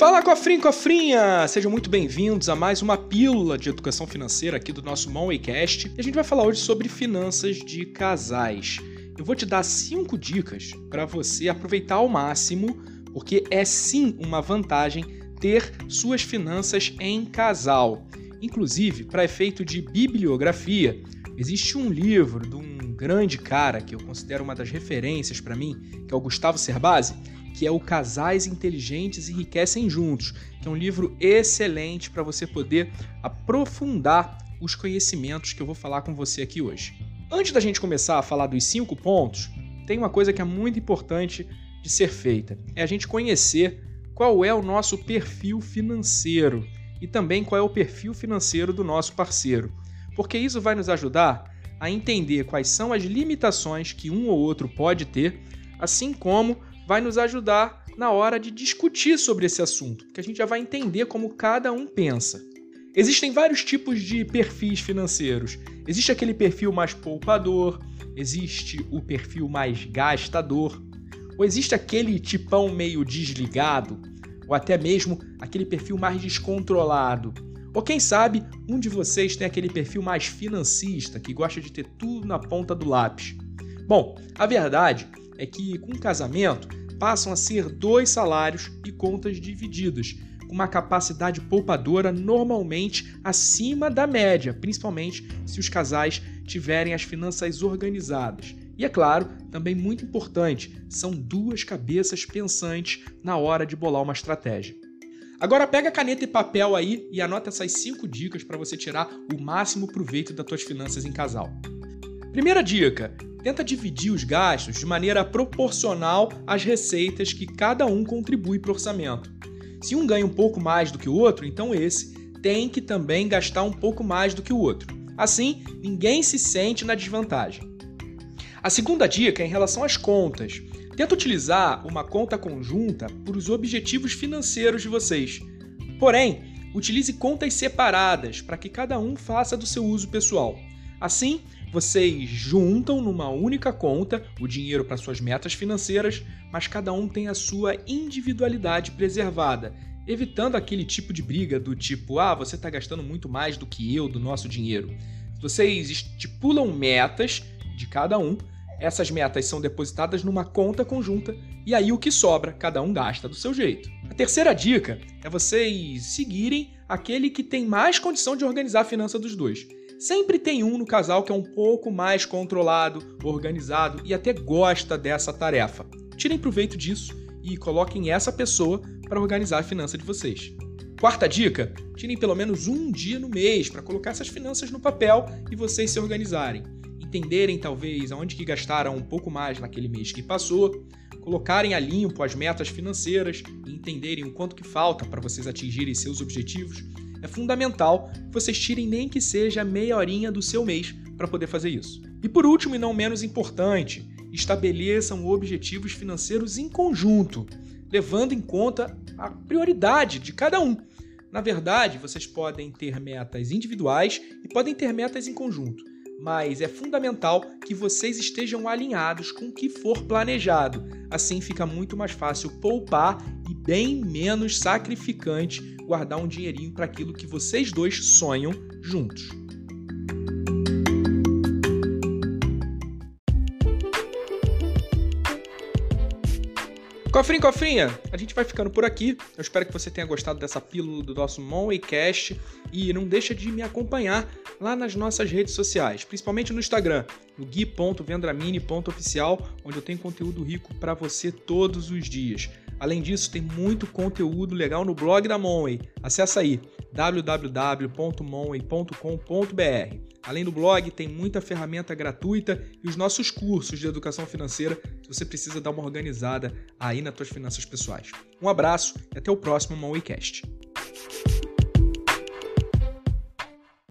Fala cofrinho, cofrinha! Sejam muito bem-vindos a mais uma pílula de educação financeira aqui do nosso Monwaycast. E a gente vai falar hoje sobre finanças de casais. Eu vou te dar cinco dicas para você aproveitar ao máximo, porque é sim uma vantagem ter suas finanças em casal. Inclusive, para efeito de bibliografia, existe um livro de um grande cara que eu considero uma das referências para mim, que é o Gustavo Cerbasi que é o Casais Inteligentes Enriquecem Juntos, que é um livro excelente para você poder aprofundar os conhecimentos que eu vou falar com você aqui hoje. Antes da gente começar a falar dos cinco pontos, tem uma coisa que é muito importante de ser feita: é a gente conhecer qual é o nosso perfil financeiro e também qual é o perfil financeiro do nosso parceiro, porque isso vai nos ajudar a entender quais são as limitações que um ou outro pode ter, assim como vai nos ajudar na hora de discutir sobre esse assunto, porque a gente já vai entender como cada um pensa. Existem vários tipos de perfis financeiros. Existe aquele perfil mais poupador, existe o perfil mais gastador, ou existe aquele tipão meio desligado, ou até mesmo aquele perfil mais descontrolado. Ou quem sabe um de vocês tem aquele perfil mais financista, que gosta de ter tudo na ponta do lápis. Bom, a verdade é que com o casamento passam a ser dois salários e contas divididas, com uma capacidade poupadora normalmente acima da média, principalmente se os casais tiverem as finanças organizadas. E é claro, também muito importante, são duas cabeças pensantes na hora de bolar uma estratégia. Agora pega caneta e papel aí e anota essas cinco dicas para você tirar o máximo proveito das suas finanças em casal. Primeira dica: tenta dividir os gastos de maneira proporcional às receitas que cada um contribui para o orçamento. Se um ganha um pouco mais do que o outro, então esse tem que também gastar um pouco mais do que o outro. Assim, ninguém se sente na desvantagem. A segunda dica é em relação às contas. Tenta utilizar uma conta conjunta para os objetivos financeiros de vocês. Porém, utilize contas separadas para que cada um faça do seu uso pessoal. Assim, vocês juntam numa única conta o dinheiro para suas metas financeiras, mas cada um tem a sua individualidade preservada, evitando aquele tipo de briga do tipo: ah, você está gastando muito mais do que eu do nosso dinheiro. Vocês estipulam metas de cada um, essas metas são depositadas numa conta conjunta e aí o que sobra, cada um gasta do seu jeito. A terceira dica é vocês seguirem aquele que tem mais condição de organizar a finança dos dois. Sempre tem um no casal que é um pouco mais controlado, organizado e até gosta dessa tarefa. Tirem proveito disso e coloquem essa pessoa para organizar a finança de vocês. Quarta dica: tirem pelo menos um dia no mês para colocar essas finanças no papel e vocês se organizarem. Entenderem talvez aonde que gastaram um pouco mais naquele mês que passou, colocarem a limpo as metas financeiras e entenderem o quanto que falta para vocês atingirem seus objetivos é fundamental que vocês tirem nem que seja meia horinha do seu mês para poder fazer isso. E por último, e não menos importante, estabeleçam objetivos financeiros em conjunto, levando em conta a prioridade de cada um. Na verdade, vocês podem ter metas individuais e podem ter metas em conjunto, mas é fundamental que vocês estejam alinhados com o que for planejado. Assim fica muito mais fácil poupar e bem menos sacrificante guardar um dinheirinho para aquilo que vocês dois sonham juntos. Cofrinho, cofrinha, a gente vai ficando por aqui. Eu espero que você tenha gostado dessa pílula do nosso Monwaycast e não deixa de me acompanhar lá nas nossas redes sociais, principalmente no Instagram, no gui.vendramini.oficial, onde eu tenho conteúdo rico para você todos os dias. Além disso, tem muito conteúdo legal no blog da Monway. Acesse aí www.monway.com.br. Além do blog, tem muita ferramenta gratuita e os nossos cursos de educação financeira se você precisa dar uma organizada aí nas suas finanças pessoais. Um abraço e até o próximo Monwaycast.